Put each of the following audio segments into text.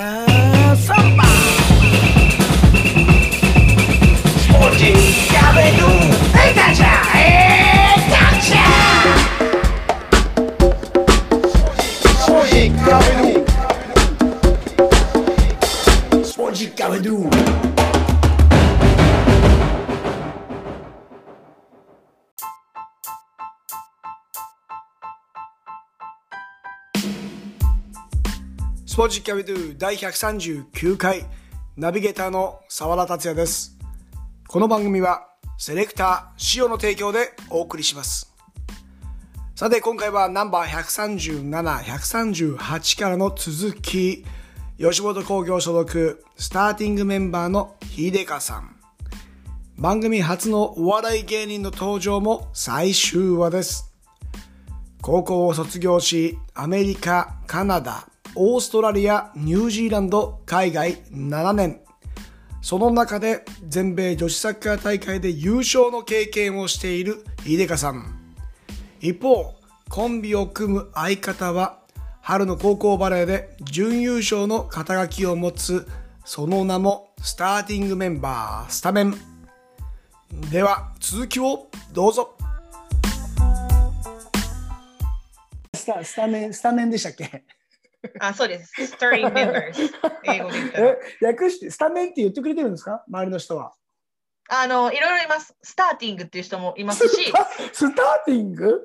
ーサジキャビドゥ第139回ナビゲーターの沢田達也です。この番組はセレクター塩の提供でお送りします。さて今回はナンバー137、138からの続き、吉本興業所属スターティングメンバーの秀香さん。番組初のお笑い芸人の登場も最終話です。高校を卒業し、アメリカ、カナダ、オーストラリア、ニュージーランド、海外7年。その中で全米女子サッカー大会で優勝の経験をしている秀香さん。一方、コンビを組む相方は、春の高校バレーで準優勝の肩書きを持つ、その名もスターティングメンバー、スタメン。では、続きをどうぞ。スタスタメン、スタメンでしたっけ？あ、そうです。Starting members。英語で言ったら。え、略して、スタメンって言ってくれてるんですか？周りの人は。あの、いろいろいます。スターティングっていう人もいますし、いスターティング？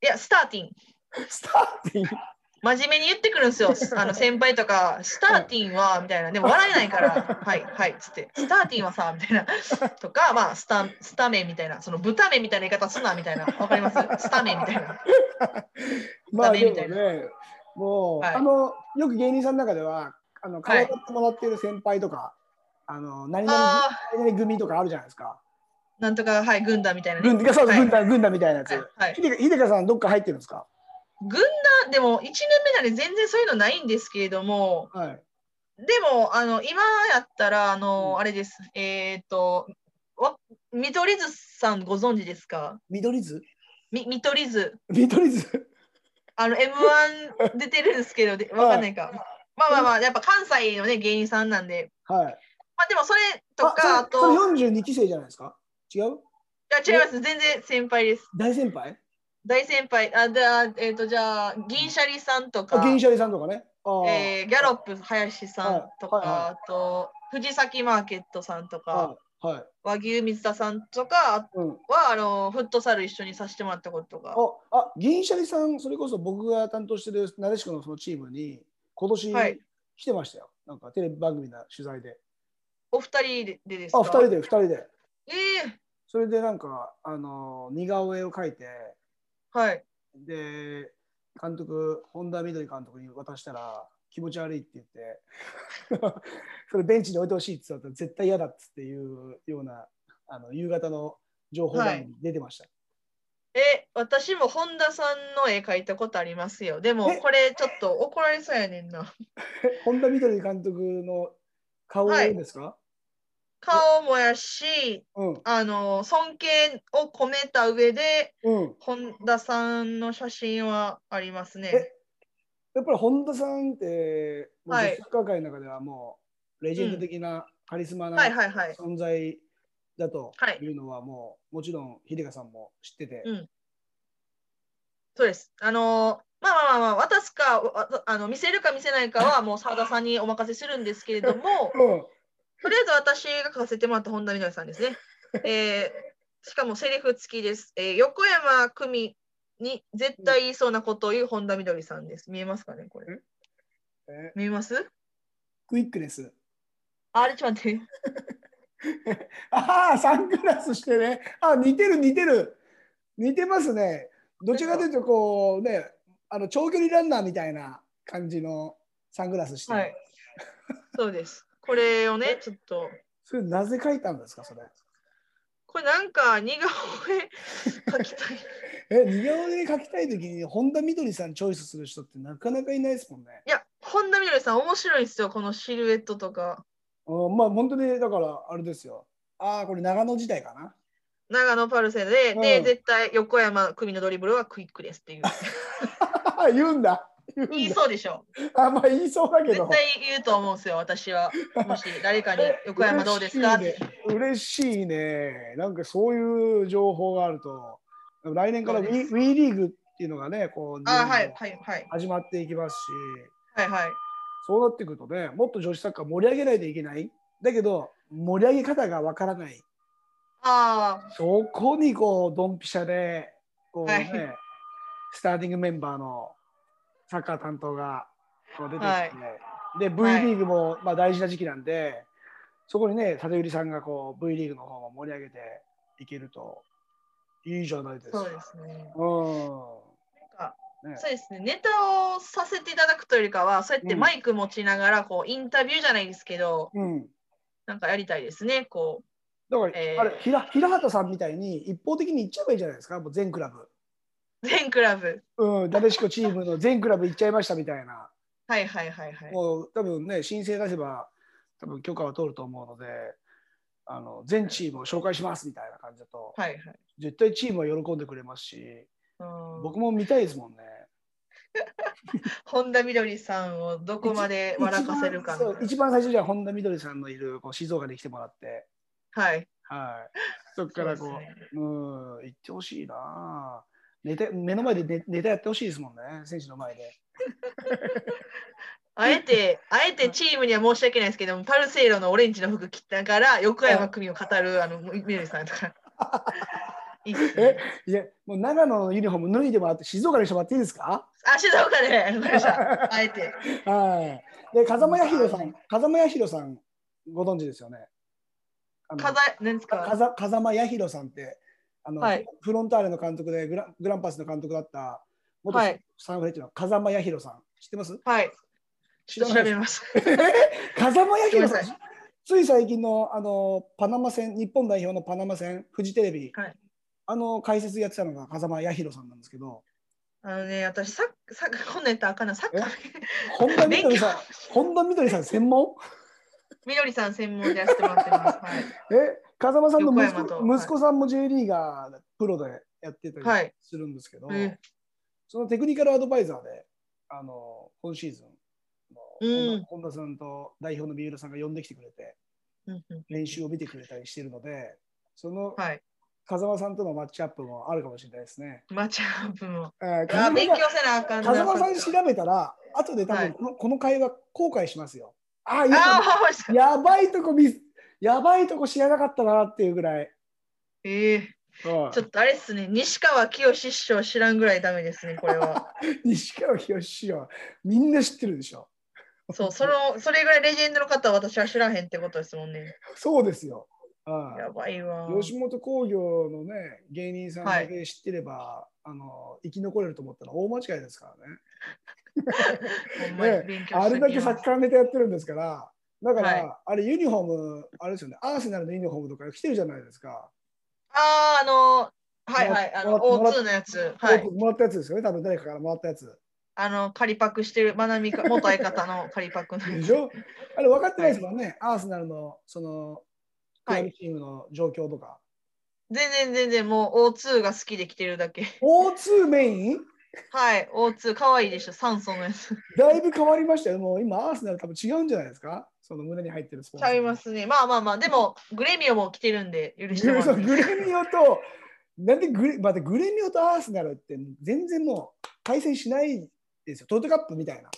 や、スターティング。スターティング？真面目に言ってくるんですよ。あの先輩とか、スターティンは、みたいな。でも笑えないから、はい、はい、つって、スターティンはさ、みたいな。とか、まあ、スタスタメンみたいな。その豚麺みたいな言い方すな、みたいな。わかります？スタメンみたいな。まあね、もう、はいあの、よく芸人さんの中では、あの、可愛がってもらってる先輩とか、あの、何々組とかあるじゃないですか。なんとか、はい、軍団みたいな、ね。軍そうそうはい軍団、軍団みたいなやつ。はいはいひでかさん、どっか入ってるんですか？軍団、でも1年目なんで全然そういうのないんですけれども、はい。でも、あの、今やったら、あの、うんあれです。えっ、と、わ見取り図さんご存知ですか？緑図？み見取り図。緑図？あの、M1 出てるんですけど、でわかんないか。まあまあまあ、やっぱ関西のね、芸人さんなんで。はい。まあでも、それとか、あと、それ42期生じゃないですか？違う？いや違います。全然先輩です。大先輩？大先輩。あ、であえっ、と、じゃあ、銀シャリさんとかあ、、銀シャリさんとかね。えーギャロップ林さんとか、はいはいはいあと、藤崎マーケットさんとか、はい。はい。和牛水田さんとかうん。は、あの、フットサル一緒にさせてもらったことが。あ、あ、銀シャリさん、それこそ僕が担当してるなでしこのそのチームに、今年はい来てましたよ。なんかテレビ番組の取材で。お二人ででですか？あ、二人で、二人で。ええそれでなんか、あの、似顔絵を描いて、はい。で、監督、本田みどり監督に渡したら、気持ち悪いって言って、それベンチに置いてほしいって言ったら絶対嫌だっつっていうような、あの夕方の情報番組に出てました。え、私も本田さんの絵描いたことありますよ。でもえ、これちょっと怒られそうやねんな。本田みどり監督の顔ですか、顔もやし、うん。あの、尊敬を込めた上で、うん。本田さんの写真はありますね。えやっぱり本田さんって、はいサッカー界の中ではもうレジェンド的なカリスマなはいはいはい。存在だとはいいうのはもうもちろん秀香さんも知ってて、うんそうです。あのまあまあまあまあ、渡すか、わあの見せるか見せないかはもう澤田さんにお任せするんですけれども、うんとりあえず私が書かせてもらった本田みどりさんですね。えーしかもセリフ付きです。えー横山久美に絶対言いそうなことを言う本田みどりさんです。見えますかね、これ。え？見えます？クイックネス。ああれ、ちょっと待って。ああ、サングラスしてね。あ似てる似てる。似てますね。どちらかというと、こうね、あの長距離ランナーみたいな感じのサングラスしてる、はい。そうです。これをね、ちょっと。それなぜ書いたんですか、それ？これなんか似顔絵描きたい。え、似顔絵描きたいときに本田みどりさんチョイスする人ってなかなかいないですもんね。いや、本田みどりさん面白いんですよ、このシルエットとか。うん、まあ本当にだからあれですよ。ああ、これ長野時代かな？長野パルセで、で、うん絶対横山久美のドリブルはクイックですっていう。言うんだ。言いそうでしょ。あ、まあ言いそうだけど。絶対言うと思うんですよ、私は。もし誰かに 横山どうですか？って。嬉しいね。なんかそういう情報があると、来年からそう WE です WE リーグっていうのがね、こう、あ、はい、はい、はい。始まっていきますし、はい、はい。そうなってくるとね、もっと女子サッカー盛り上げないといけない。だけど、盛り上げ方がわからない。あそこにこう、ドンピシャで、こうね、はいスターティングメンバーのサッカー担当が出てきて、はいで、V はいリーグもまあ大事な時期なんで、そこにね、里百合さんがこう V リーグの方も盛り上げていけるといいじゃないですあ、か。そうですね。うなん。ねそうですね。ネタをさせていただくというよりかは、そうやってうんマイク持ちながら、こう、インタビューじゃないですけど、うん。なんかやりたいですね。こだから、えーあれ平平畑さんみたいに一方的に行っちゃえばいいじゃないですか、もう全クラブ。う、全クラブ。うん、なでしこチームの全クラブ行っちゃいましたみたいな。はいはいはいはい。もう多分ね、申請出せば多分許可は取ると思うので、あの全チームを紹介しますみたいな感じだと、はいはい。絶対チームは喜んでくれますし、うん僕も見たいですもんね。本田みどりさんをどこまで笑かせるか一番最初じゃあ本田みどりさんのいるこう静岡に来てもらって、はい。はい、そこからこうそうねうん、行ってほしいな。ネタ目の前でネネタやってほしいですもんね、選手の前で。あえて、あえてチームには申し訳ないですけども、パルセイロのオレンジの服着たから、横山組を語るあのみどりさんとか。いいねいや、もう長野のユニフォーム脱いでもらって、静岡にしてもらっていいですか？あ、静岡で、わかりました。あえて。はい。で、風間彌弘さん、風間彌弘さん、ご存知ですよね？風、なんですか？風風間彌弘さんって、あの、はいフロンターレの監督でグラグランパスの監督だった、元はいサンフレッチェの風間彌弘さん、知ってます？はい。調べます。風間彌弘さん。つい最近のあのパナマ戦、日本代表のパナマ戦、フジテレビ、はい。あの解説やってたのが風間彌弘さんなんですけど、あのね、私、サッサッカー、こんなんやったらあかんな、サッカー、本田みどりさん、本田みどりさん専門？みどりさん専門でやらせてもらってます。はい。え、風間さんの息子息子さんも J リーガー、プロでやってたはい。りするんですけど、えそのテクニカルアドバイザーで、あの今シーズンのうん本田さんと代表の三浦さんが呼んできてくれて、うんうん練習を見てくれたりしてるので、そのはい。風間さんとのマッチアップもあるかもしれないですね。マッチアップも。えーあ風間勉強せなあかんな。風間さん調べたら、後で多はい分この,、この会話後悔しますよ。ああ、やばいとこ見やばいとこ知らなかったなっていうぐらい。ええうんちょっとあれっすね、西川きよし師匠知らんぐらいダメですね、これは。西川きよし師匠みんな知ってるでしょ。そう、その、それぐらいレジェンドの方は私は知らへんってことですもんね。そうですよ。あやばいわ。吉本興業のね芸人さんだけ知ってれば、あの生き残れると思ったら大間違いですからね。ねあれだけサッーカーネタやってるんですから、だから、はいあれユニフォーム、あれですよね、アーセナルのユニフォームとか着てるじゃないですか。あー、あの、はいはい、あの、もらっ O2 のやつ。はい。もらったやつですよね、多分誰かからもらったやつ。あの、仮パクしてる、まなみか、元相方の仮パクの。でしょ？あれ分かってないですもんね、アーセナルのそのクはいラブチームの状況とか。全然全然もう O2 が好きで来てるだけ。O2 メイン？はい、O2 かわいいでしょ、酸素のやつ。だいぶ変わりましたよ。もう今、アーセナル多分違うんじゃないですか？その胸に入ってるスポンちゃいますね。まあまあまあ、でも、グレミオも来てるんで、許してもらグレミオと、なんでグレ,、まあ、グレミオとアーセナルって全然もう対戦しないですよ。トヨタカップみたいな。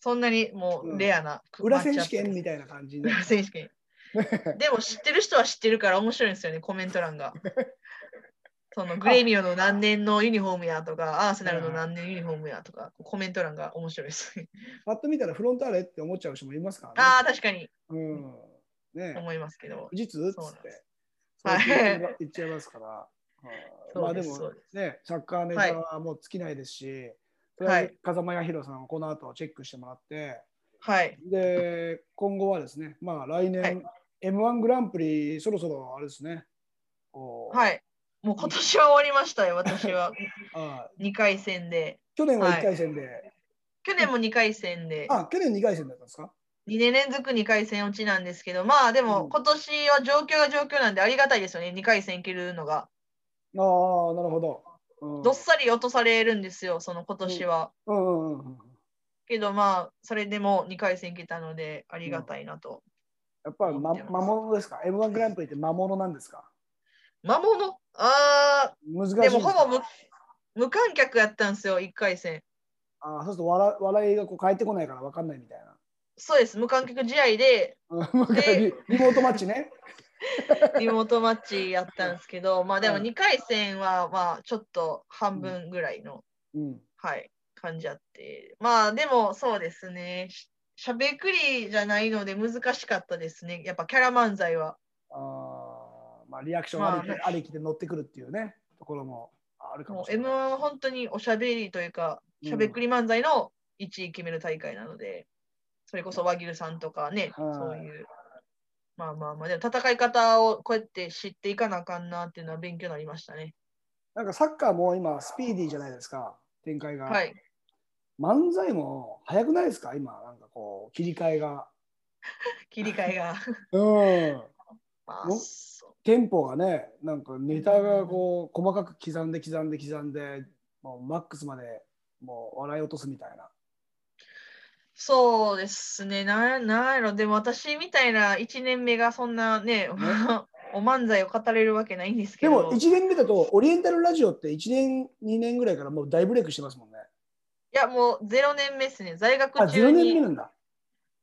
そんなにもうレアな、裏選手権みみたいな感じで。裏選手権。でも知ってる人は知ってるから面白いんですよね、コメント欄が。そのグレミオの何年のユニフォームやとか、アーセナルの何年ユニフォームやとか、コメント欄が面白いです。パッと見たらフロンターレって思っちゃう人もいますからね。ああ、確かにうん。ね思いますけど。富士通っつそうなんでって。はい言っちゃいますから。まあですもね、サッカーネタはもう尽きないですし、とりあえず風間彌弘さんをこの後チェックしてもらって、はい。で、今後はですね、まあ来年、はい M1 グランプリ、そろそろあれですね、はい。もう今年は終わりましたよ、私は。あ2回戦で。去年ははい1回戦で、去年も2回戦で、あ、去年2回戦だったんですか？2年連続2回戦落ちなんですけど、まあでうんも今年は状況が状況なんでありがたいですよね、2回戦いけるのが。ああ、なるほど。うんどっさり落とされるんですよ、その今年は。けどまあ、それでも2回戦行けたので、ありがたいなと。やっぱり、ま、魔物ですか ?M1 グランプリって魔物なんですか？魔物？あ難しいあ、でもほぼ無無観客やったんですよ、1回戦。ああ、そうすると笑笑いがこう返ってこないから分かんないみたいな。そうです、無観客試合で、リモートマッチね。リモートマッチやったんですけど、まあでもはい2回戦はまあちょっと半分ぐらいの、うん。はい、感じあって。まあでもそうですね、ししゃべくりじゃないので難しかったですね。やっぱキャラ漫才は。あーまあ、リアクションありき,、まあねありきで乗ってくるっていうね、ところもあるかもしれない。M1 は本当におしゃべりというか、うんしゃべくり漫才の1位決める大会なので、それこそ和牛さんとかね、はいそういう。まあまあまあ、でも戦い方をこうやって知っていかなあかんなっていうのは勉強になりましたね。なんかサッカーも今、スピーディーじゃないですか、展開が。はい。漫才も早くないですか、今、なんかこう、切り替えが。切り替えが。うん。まあ、テンポがね、なんかネタがこう、細かく刻んで刻んで刻んで、もうマックスまでもう笑い落とすみたいな。そうですね。ななんやろ、でも私みたいな1年目がそんなね、お漫才を語れるわけないんですけど。でも1年目だと、オリエンタルラジオって1年、2年ぐらいからもう大ブレイクしてますもんね。いや、もう0年目ですね。在学あ、中0年目になんだ。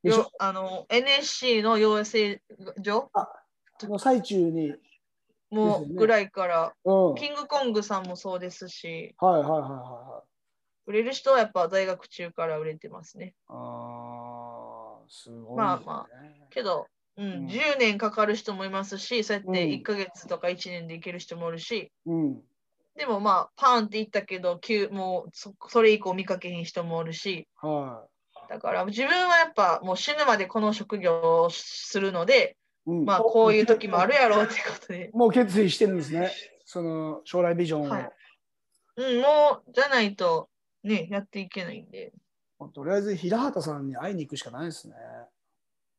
でしょ？よあの NSC の養成所？その最中に、もうぐらいから、うん。はいキングコングさんもそうですし、はいはいはいはい。売れる人はやっぱ在学中から売れてますね。ああ、すごい、ね。まあまけど、うんうん10年かかる人もいますし、そうやってうん1ヶ月とか1年でいける人もいるし、うん。でもまあ、パーンっていったけど、急もうそそれ以降見かけへん人もおるし、はだから自分はやっぱもう死ぬまでこの職業をするので、い。うんまあこういう時もあるやろうってことで、もう決意してるんですね。その将来ビジョンを。はいうん、もうじゃないとね、やっていけないんで、とりあえず平畑さんに会いに行くしかないですね。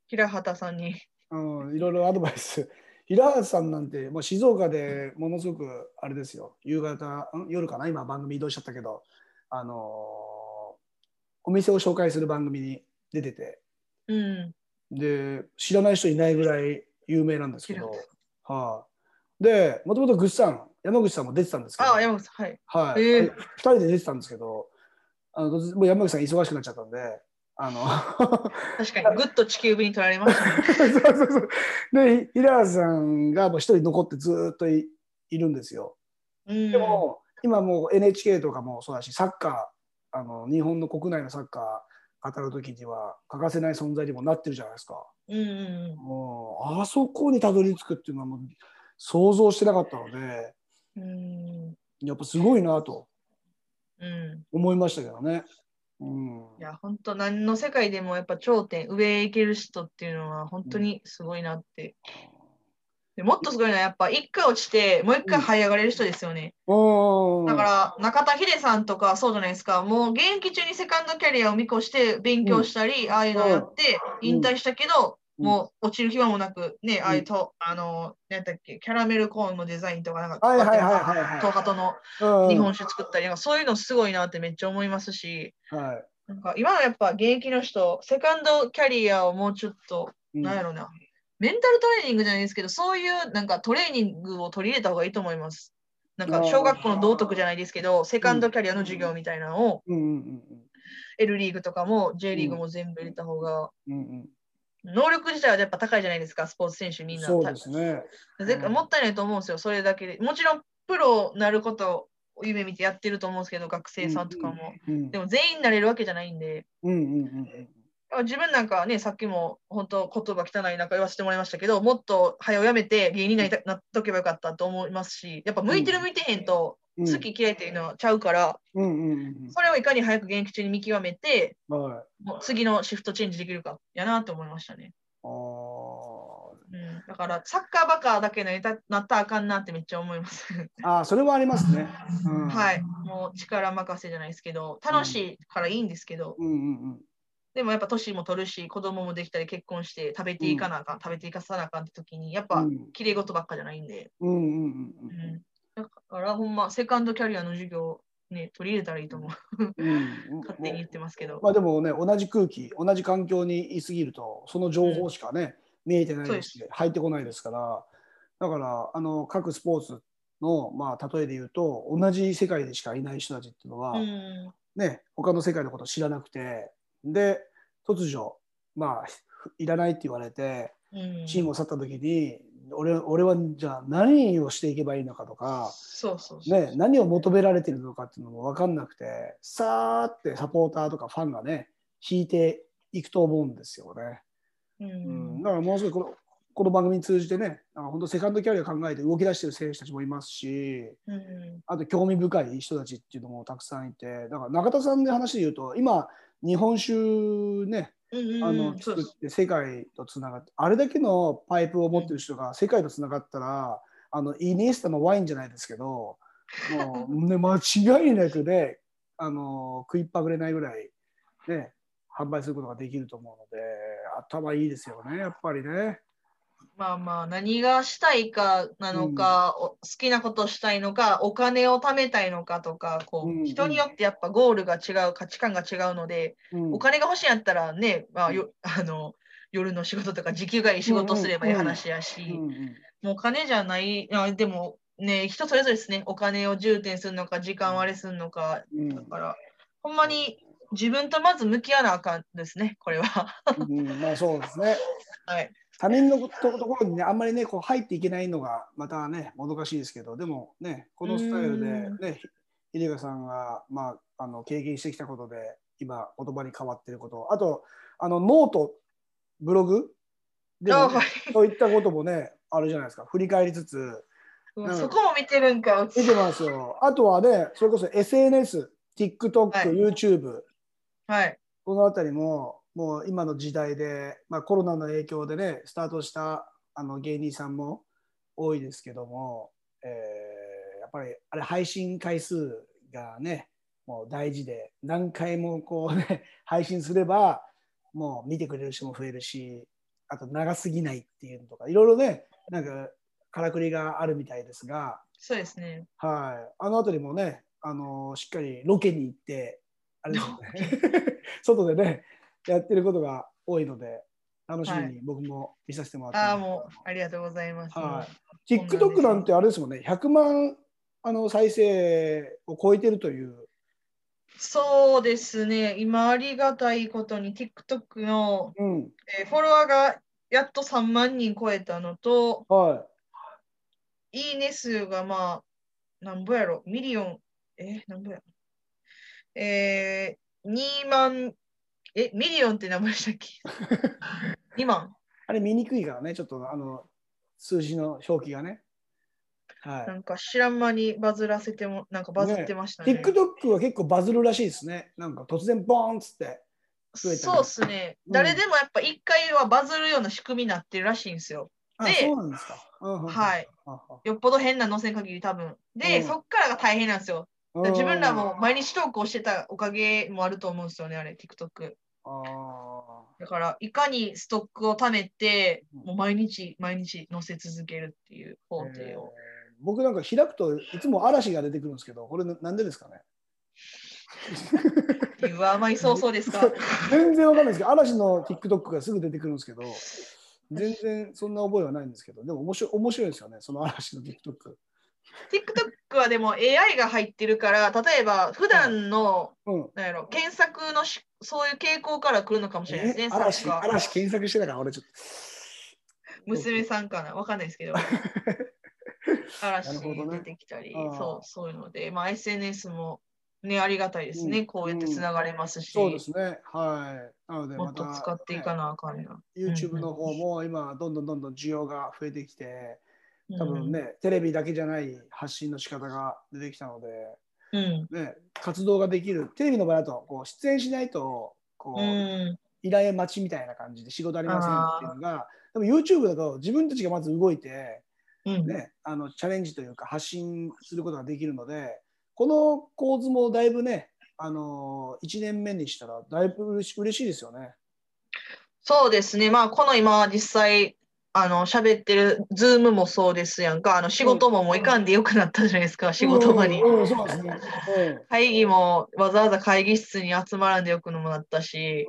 平畑さんに。うん、いろいろアドバイス。平畑さんなんて、もう静岡でものすごくあれですよ、夕方、ん夜かな、今番組移動しちゃったけど、あのーお店を紹介する番組に出てて、うん。で、知らない人いないぐらい有名なんですけど。平、はい、で、もともとぐっさん、山口さんも出てたんですけど、あ、山口さん、はい。はい、へえ2人で出てたんですけど、あのもう山口さん忙しくなっちゃったんで、あの確かに、ぐっと地球部に取られましたね。そうそうそうで、平原さんがもう一人残ってずーっといいるんですよ。うん、でも、今もう NHK とかもそうだし、サッカー、あの日本の国内のサッカー語るときには欠かせない存在にもなってるじゃないですか。うんうんもう、あそこにたどり着くっていうのはもう想像してなかったので、うん。うんやっぱすごいなとうん。思いましたけどね。うん。いや、本当何の世界でもやっぱ頂点、上へ行ける人っていうのは本当にすごいなって。でもっとすごいのはやっぱ一回落ちて、もう一回這い上がれる人ですよね。うん。だから中田秀さんとかそうじゃないですか。もう現役中にセカンドキャリアを見越して勉強したり、ああいうのやってうん引退したけど、うんもう落ちる暇もなく、ね、ああいうと、あの、なんだっけ、キャラメルコーンのデザインとか、なんか、はいはいはいはいはい。東ハトのうん。日本酒作ったり、なんかそういうのすごいなってめっちゃ思いますし、はい。なんか今はやっぱ現役の人、セカンドキャリアをもうちょっと、うん。なんやろな、メンタルトレーニングじゃないですけど、そういうなんかトレーニングを取り入れた方がいいと思います。なんか小学校の道徳じゃないですけど、セカンドキャリアの授業みたいなのを、うん。うん L リーグとかも J リーグも全部入れた方が、うんうんうん能力自体はやっぱ高いじゃないですか、スポーツ選手みんな。そうですね。ぜもったいないと思うんですよ、それだけで。もちろん、プロなることを夢見てやってると思うんですけど、学生さんとかも。うんでも全員なれるわけじゃないんで、うんうんうん自分なんかはね、さっきも本当言葉汚いなんか言わせてもらいましたけど、もっと早をやめて芸人になりたなっとけばよかったと思いますし、やっぱ向いてる向いてへんとうん好き嫌いっていうのはちゃうから、うんうんそれをいかに早く現役中に見極めて、うんはい。もう次のシフトチェンジできるかやなと思いましたね。あうん、だからサッカーバカだけなりたなったらあかんなってめっちゃ思います。ーあー、それはありますね。うん。はい。もう力任せじゃないですけど、楽しいからいいんですけど、うんうん。でもやっぱ年も取るし、子供もできたり結婚して食べていかなあかん、食べていかさなあかんって時に、やっぱうん。綺麗事ばっかじゃないんで、うんうんうんうん。うんだからほんま、セカンドキャリアの授業ね、取り入れたらいいと思う。うん、勝手に言ってますけど。まあでもね、同じ空気、同じ環境にいすぎると、その情報しかね、見えてないです。し、入ってこないですから、だから、あの各スポーツの、まあ、例えで言うと、同じ世界でしかいない人たちっていうのは、うん。ね、他の世界のことを知らなくて、で、突如、まあ、いらないって言われて、うん、チームを去った時に、俺俺はじゃあ何をしていけばいいのかとか。ね、何を求められてるのかっていうのも分かんなくてさーってサポーターとかファンがね引いていくと思うんですよね。ううんん。だからもうすぐこのこの番組通じてねなんか本当セカンドキャリア考えて動き出してる選手たちもいますしうん。あと興味深い人たちっていうのもたくさんいてだから中田さんの話で言うと今日本酒ねうん。あの作っ。て世界とつながってあれだけのパイプを持ってる人が世界とつながったらあのイニエスタのワインじゃないですけどもう、ね、間違いなくねあの食いっぱぐれないぐらい、ね、販売することができると思うので頭いいですよねやっぱりね。まあまあ、何がしたいかなのか、お好きなことしたいのか、お金を貯めたいのかとか、こう、うん人によってやっぱゴールが違う、価値観が違うので、うん。お金が欲しいんやったらね、まあ、よ あの夜の仕事とか時給がいい仕事すればいい話やし、うんうんもうお金じゃない、あでもね、人それぞれですね、お金を重点するのか、時間割れするのか、うん。だから、ほんまに自分とまず向き合わなあかんですね、これは。うん。まあそうですね。はい。他人のとところにねあんまりねこう入っていけないのがまたねもどかしいですけどでもねこのスタイルでねひ秀香さんが、まあ、あの経験してきたことで今言葉に変わっていること。あとあのノートブログ？でもあはい。そういったこともねあるじゃないですか。振り返りつつ。うんそこも見てるんか、見てますよ。あとはねそれこそ SNS、TikTok、はい。YouTube はい。この辺りももう今の時代で、まあ、コロナの影響でねスタートしたあの芸人さんも多いですけども、えーやっぱりあれ配信回数がねもう大事で何回もこうね 配信すればもう見てくれる人も増えるしあと長すぎないっていうのとかいろいろねなんかからくりがあるみたいですが、そうですね。はい、あの辺りもね、あのしっかりロケに行って、あれですよね、外でね、やってることが多いので、楽しみに僕も見させてもらってます。ああ、もう、ありがとうございます。はい。TikTok なんてあれですもんね、100万あの再生を超えてるという。そうですね。今、ありがたいことに TikTok の、うん、えーフォロワーがやっと3万人超えたのと、はい。いね数がまあ、なんぼやろ、ミリオン、え、なんぼや？えー、2万、え、ミリオンって何ぼでしたっけ ?2 万。あれ見にくいからね、ちょっとあの数字の表記がね。はいなんか知らん間にバズらせても、なんかバズってましたね。TikTok は結構バズるらしいですね。なんか突然ボーンっつって。そうっすね。うん誰でもやっぱ一回はバズるような仕組みになってるらしいんですよ。あ、でそうなんですか。はいい。よっぽど変な載せん限り多分。で、うんそっからが大変なんですよ。うん自分らも毎日投稿してたおかげもあると思うんですよね、あれ、TikTok。あだから、いかにストックを貯めて、うん。もう毎日毎日載せ続けるっていう工ー程を。えー。僕なんか開くといつも嵐が出てくるんですけど、これななんでですかね？っていう甘い想像ですか。全然わかんないですけど、嵐の TikTok がすぐ出てくるんですけど、全然そんな覚えはないんですけど、でも面白い面白いですよね、その嵐の TikTok。TikTok はでも AI が入ってるから、例えば普段の、うん。なんやろ、検索のしそういう傾向から来るのかもしれないですね。え？嵐嵐検索してたか？ら、俺ちょっと。娘さんかな？わかんないですけど。嵐出てきたり、あーそう、そういうので、まあ SNS もね、ありがたいですね。うんこうやってつながれますし、そうですね。はい。なので、もっと使っていかなあかんな。YouTube の方も今、どんどんどんどん需要が増えてきて、うん多分ね、テレビだけじゃない発信の仕方が出てきたので、うん。ね、活動ができる、テレビの場合だとこう出演しないとこう、うん。依頼待ちみたいな感じで仕事ありませんっていうのが、でも YouTube だと自分たちがまず動いて、うん。ね、あのチャレンジというか発信することができるので、この構図もだいぶね、あの1年目にしたらだいぶ嬉し嬉しいですよね。そうですね。まあ、この今、実際、あの、喋ってる、ズームもそうですやんか。あの、仕事ももう行かんでよくなったじゃないですか、仕事場に。うん、うんそうですね。会議もわざわざ会議室に集まらんでよくのもなったし。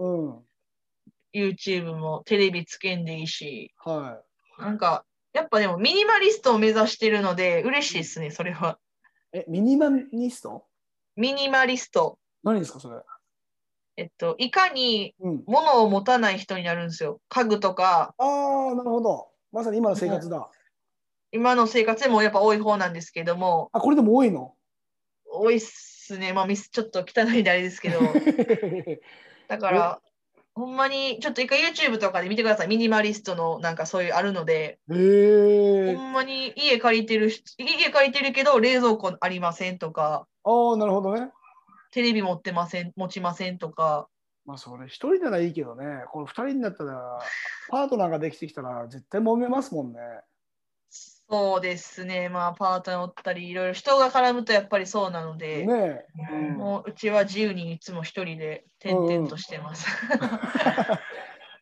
YouTube もテレビつけんでいいし、はなんか、やっぱでもミニマリストを目指してるので、嬉しいですね、それは。い。え、ミニマニスト？ミニマリスト。何ですか、それ？えっと、いかにうん。物を持たない人になるんですよ。家具とか、ああ、なるほど。まさに今の生活だ。今の生活でもやっぱ多い方なんですけども、あ、これでも多いの？多いっすね。まあ、ちょっと汚いんであれですけど、だから、ほんまに、ちょっと一回 YouTube とかで見てください。ミニマリストのなんかそういうあるので、へえ。ほんまに家借りてる人、家借りてるけど冷蔵庫ありませんとか、ああ、なるほどね。テレビ持ってません、持ちませんとか、まあ、それ一人ならいいけどね、この二人になったら、パートナーができてきたら、絶対揉めますもんね。そうですね。まあ、パートナーおったり、いろいろ人が絡むとやっぱりそうなので、ねえ。うんもううちは自由にいつも一人で転々としてます。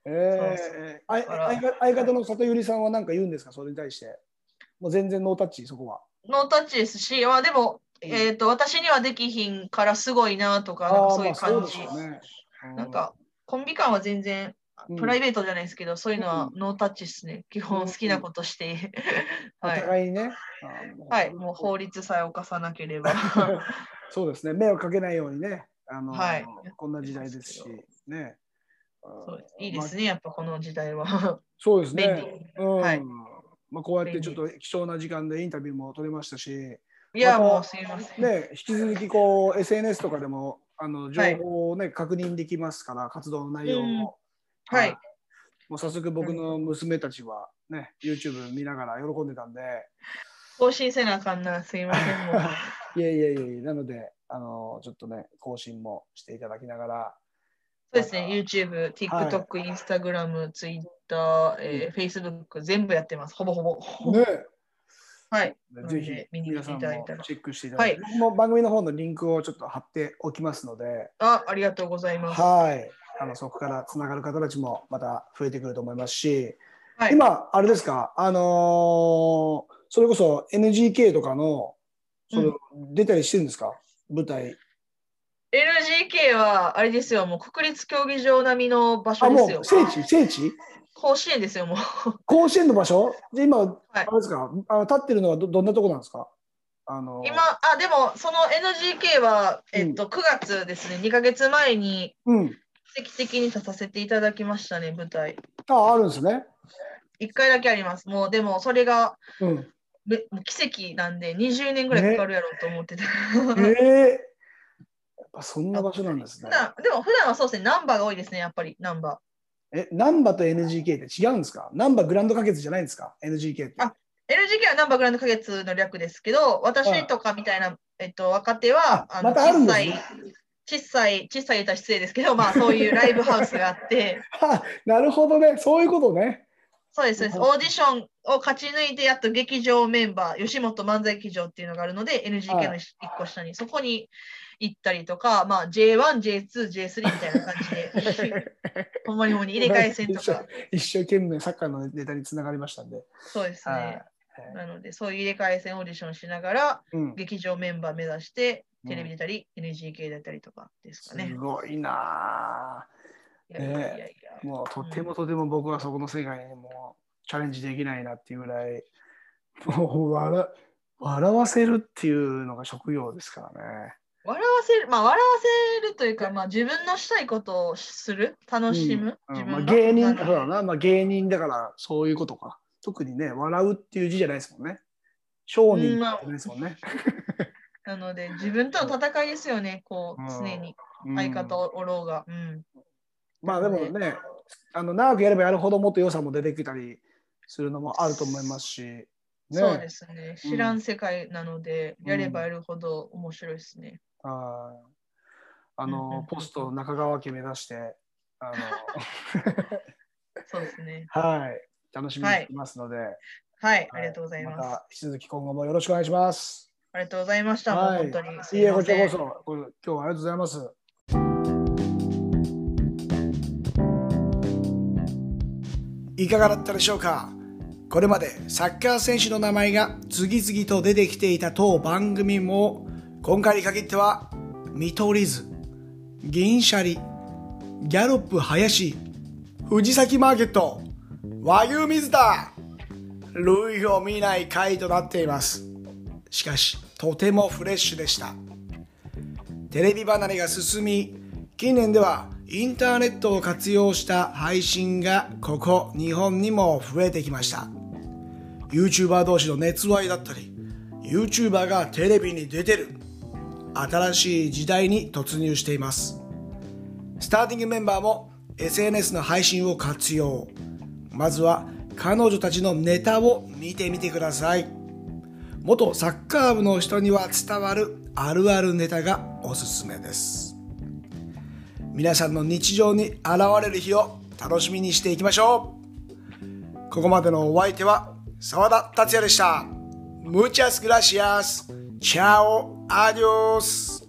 相方の里ゆりさんは何か言うんですか、それに対して。もう全然ノータッチ、そこは。ノータッチですし、まあでも、うんえっと、私にはできひんからすごいなとか、なんかああ、そういう感じ。ですよね。うなんか、コンビ感は全然、うんプライベートじゃないですけど、そういうのはうノータッチですね。基本好きなことして、お はい。互いにね。あはい、もう法律さえ犯さなければ。そうですね、迷惑かけないようにね。あのはいこんな時代ですし。ね。そういいですね。ね、やっぱこの時代は。そうです便ね。利。うんはいまあ、こうやってちょっと貴重な時間でインタビューも取れましたし、いや、もうすいません。ね、引き続きこう SNS とかでもあの情報を、ね確認できますから、活動の内容も。はい。もう早速僕の娘たちは、ね、YouTube 見ながら喜んでたんで、更新せなあかんな、すいません。もう いやいやいやなので、あのちょっとね、更新もしていただきながら、そうですね、YouTube、TikTok、Instagram、Twitter、えー Facebook、全部やってます、ほぼほぼ。ね、はい。ぜひ見に来皆さんもていただいたら。チェックしていただいて、僕も番組の方のリンクをちょっと貼っておきますので、あ、ありがとうございます。はい、あのそこからつながる方たちもまた増えてくると思いますし、はい、今、あれですか、あのーそれこそ NGK とかの、それ出たりしてるんですか、舞台。LGK は、あれですよ、もう国立競技場並みの場あ、所ですよ。もう。聖地？聖地？甲子園ですよ、もう。甲子園の場所？で今、はいあれですか？あの立ってるのはどどんなとこなんですか？あのー今、あ、でも、その NGK は、えっと、9月ですね、2ヶ月前にうん。奇跡的に立たせていただきましたね、舞台。あ、あるんですね。1回だけあります。もう、でも、それが、うん。奇跡なんで、20年ぐらいかかるやろうと思ってた。え えやっぱそんな場所なんですね普。段でも普段はそうですね、ナンバーが多いですね、やっぱり、ナンバえ、ナンバと NGK って違うんですか？ナンバグランド花月じゃないんですか ?NGK って。あー。LGK はナンバーグランド花月の略ですけど、私とかみたいな、えっと、若手は、あまたあるんですね小さい、小さい、小さい言ったら失礼ですけど、まあそういうライブハウスがあって、あなるほどね。そういうことね。そうです、そうです。オーディションを勝ち抜いて、やっと劇場メンバー、吉本漫才劇場っていうのがあるので、NGK の一個下に、そこに行ったりとか、まあ J1、J2、J3 みたいな感じで、ほんまにほんまに入れ替え戦とか、一 生懸命サッカーのネタにつながりましたんで。そうですはいね。なので、そういう入れ替え戦オーディションしながら、うん、劇場メンバー目指して、テレビ出たり、NGK 出たりとかですかね。すごいな。ぁもうとてもとても僕はそこの世界にもうチャレンジできないなっていうぐらい、もう笑笑わせるっていうのが職業ですからね。笑わせる、まあ笑わせるというか、まあ自分のしたいことをする、楽しむ、うんまあ、自分の芸人なんかそうだな、まあ、芸人だからそういうことか。特にね、笑うっていう字じゃないですもんね。商人じゃないですもんね。なので、自分との戦いですよね、こう、うん常に。うん相方おろうが。うん。まあでもね、あの長くやればやるほどもっと良さも出てきたりするのもあると思いますし、ね、そうですね。うん知らん世界なので、うんやればやるほど面白いですね。はいあうんうんうんのポスト中川家目指して、あそうですね。の はい、楽しみにしていますので、はい、ありがとうございます。また引き続き今後もよろしくお願いします。ありがとうございました。はい本当に。すいえ、こませんちらこそ、これ今日はありがとうございます。いかがだったでしょうか？これまでサッカー選手の名前が次々と出てきていた当番組も今回に限っては見取り図、銀シャリ、ギャロップ林、藤崎マーケット、和牛水田、類を見ない回となっています。しかし、とてもフレッシュでした。テレビ離れが進み、近年ではインターネットを活用した配信がここ日本にも増えてきました。YouTuber 同士の熱愛だったり、YouTuber がテレビに出てる、新しい時代に突入しています。スターティングメンバーも SNS の配信を活用。まずは彼女たちのネタを見てみてください。元サッカー部の人には伝わるあるあるネタがおすすめです。皆さんの日常に現れる日を楽しみにしていきましょう。ここまでのお相手は沢田達也でした。Muchas gracias. Chao. Adiós.